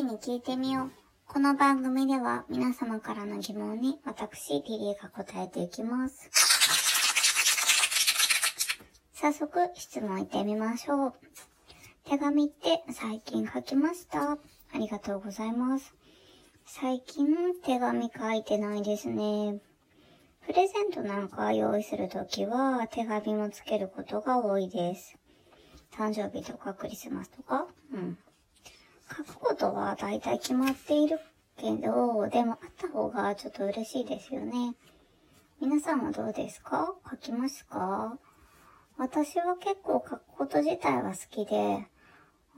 ーに聞いてみよう。この番組では皆様からの疑問に私、リリーが答えていきます。早速、質問いってみましょう。手紙って最近書きました？ありがとうございます。最近手紙書いてないですね。プレゼントなんか用意するときは手紙もつけることが多いです。誕生日とかクリスマスとか？うん。書くことは大体決まっているけど、でもあった方がちょっと嬉しいですよね。皆さんはどうですか？書きますか？私は結構書くこと自体は好きで、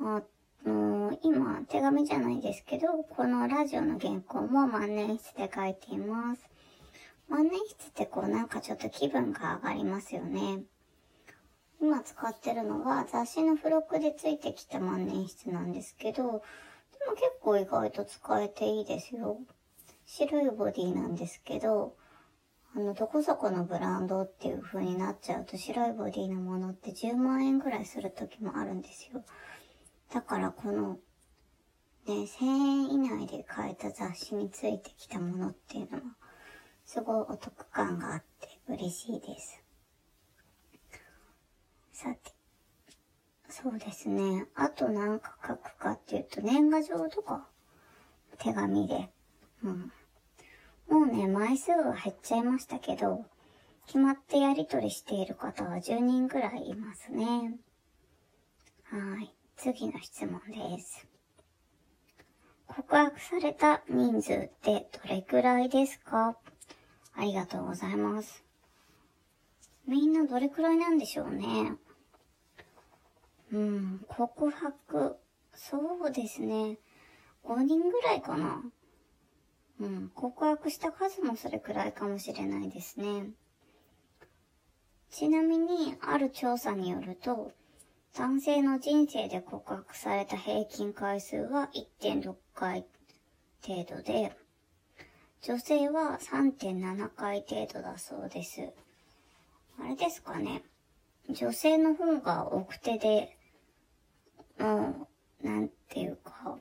あの今手紙じゃないですけど、このラジオの原稿も万年筆で書いています。万年筆ってこうなんかちょっと気分が上がりますよね。今使ってるのは雑誌の付録でついてきた万年筆なんですけど、でも結構意外と使えていいですよ。白いボディなんですけど、あの、どこそこのブランドっていう風になっちゃうと白いボディのものって10万円ぐらいする時もあるんですよ。だからこの、ね、1000円以内で買えた雑誌についてきたものっていうのは、すごいお得感があって嬉しいです。さて。そうですね。あとなんか書くかっていうと、年賀状とか、手紙で。うん。もうね、枚数は減っちゃいましたけど、決まってやりとりしている方は10人ぐらいいますね。はい。次の質問です。告白された人数ってどれくらいですか？ありがとうございます。みんなどれくらいなんでしょうね。うん、告白、そうですね。5人ぐらいかな。うん、告白した数もそれくらいかもしれないですね。ちなみに、ある調査によると、男性の人生で告白された平均回数は1.6回程度で、女性は3.7回程度だそうです。あれですかね。女性の方が奥手で、もう、なんていうか、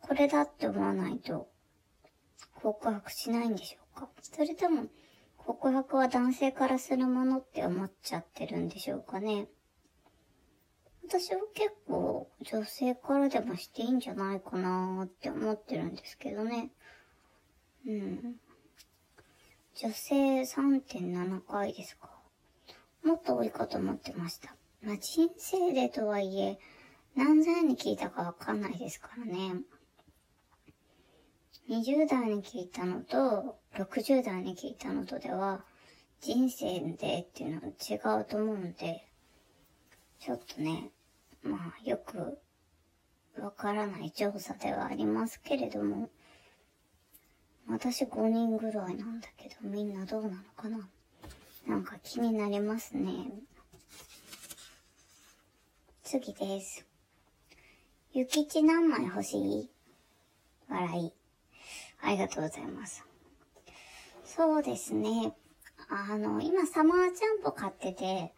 これだって思わないと告白しないんでしょうか？それとも、告白は男性からするものって思っちゃってるんでしょうかね？私は結構女性からでもしていいんじゃないかなーって思ってるんですけどね。うん。女性3.7回ですか？もっと多いかと思ってました。まあ、人生でとはいえ、何歳に聞いたかわかんないですからね。20代に聞いたのと、60代に聞いたのとでは、人生でっていうのは違うと思うんで、ちょっとね、まあ、よくわからない調査ではありますけれども、私5人ぐらいなんだけど、みんなどうなのかななんか気になりますね。次です。ゆきち何枚欲しい？笑い。ありがとうございます。そうですね。あの、今サマージャンボ買ってて、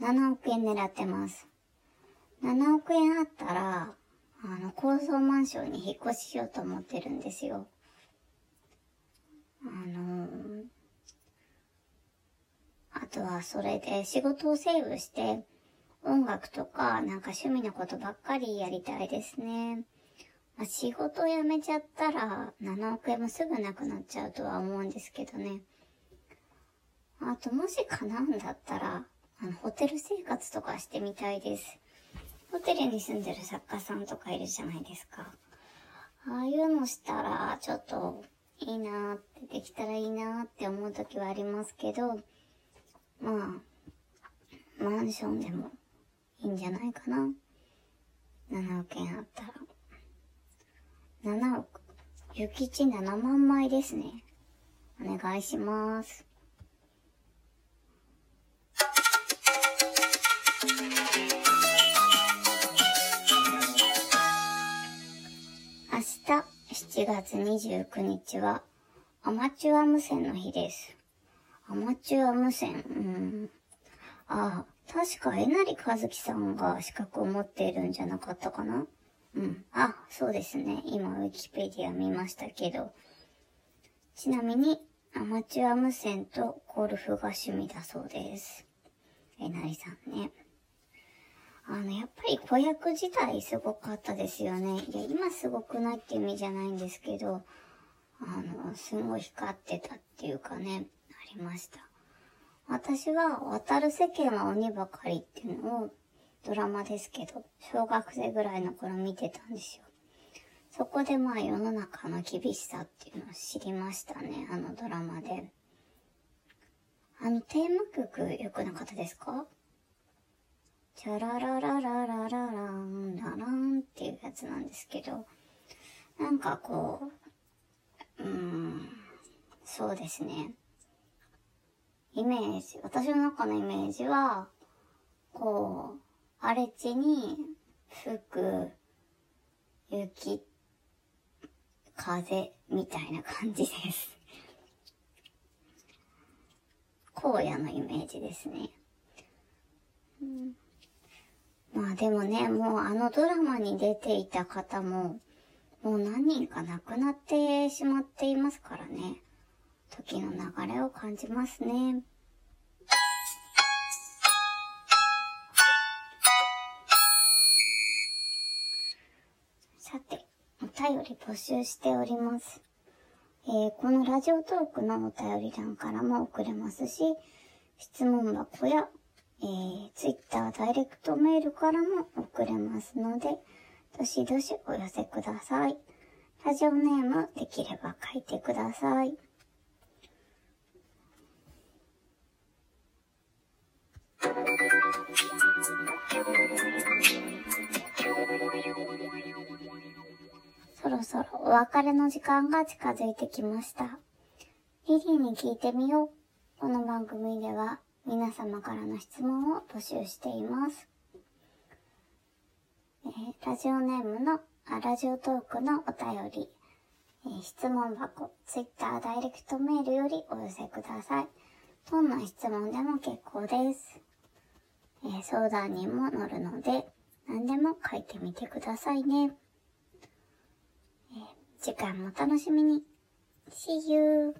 7億円狙ってます。7億円あったら、あの、高層マンションに引っ越ししようと思ってるんですよ。あのあとはそれで仕事をセーブして、音楽とかなんか趣味のことばっかりやりたいですね。まあ、仕事を辞めちゃったら7億円もすぐなくなっちゃうとは思うんですけどね。あともし叶うんだったら、あの、ホテル生活とかしてみたいです。ホテルに住んでる作家さんとかいるじゃないですか。ああいうのしたら、ちょっといいなーって、できたらいいなーって思う時はありますけど、まあ、マンションでもいいんじゃないかな。7億円あったら。7億。諭吉7万枚ですね。お願いします。明日7月29日はアマチュア無線の日です。アマチュア無線、うん。ああ、確かえなりかずきさんが資格を持っているんじゃなかったかな？うん。あ、そうですね。今、ウィキペディア見ましたけど。ちなみに、アマチュア無線とゴルフが趣味だそうです。えなりさんね。あの、やっぱり子役自体すごかったですよね。いや、今すごくないって意味じゃないんですけど、あの、すごい光ってたっていうかね、ありました。私は、渡る世間は鬼ばかりっていうのを、ドラマですけど、小学生ぐらいの頃見てたんですよ。そこでまあ世の中の厳しさっていうのを知りましたね、あのドラマで。あのテーマ曲よくなかったですか？チャラララララララン、ラランっていうやつなんですけど、なんかこう、うーん、そうですね。イメージ、私の中のイメージは、こう、荒れ地に吹く雪、風みたいな感じです。荒野のイメージですね。まあでもね、もうあのドラマに出ていた方も、もう何人か亡くなってしまっていますからね。時の流れを感じますね。さて、お便り募集しております。えー、このラジオトークのお便り欄からも送れますし、質問箱やえー、Twitter ダイレクトメールからも送れますので、どしどしお寄せください。ラジオネームできれば書いてください。そろそろお別れの時間が近づいてきました。リリーに聞いてみよう。この番組では皆様からの質問を募集しています。えー、ラジオネームのあ、ラジオトークのお便り、えー、質問箱、ツイッターダイレクトメールよりお寄せください。どんな質問でも結構です。え相談にも乗るので、何でも書いてみてくださいね。え次回もお楽しみに。See you!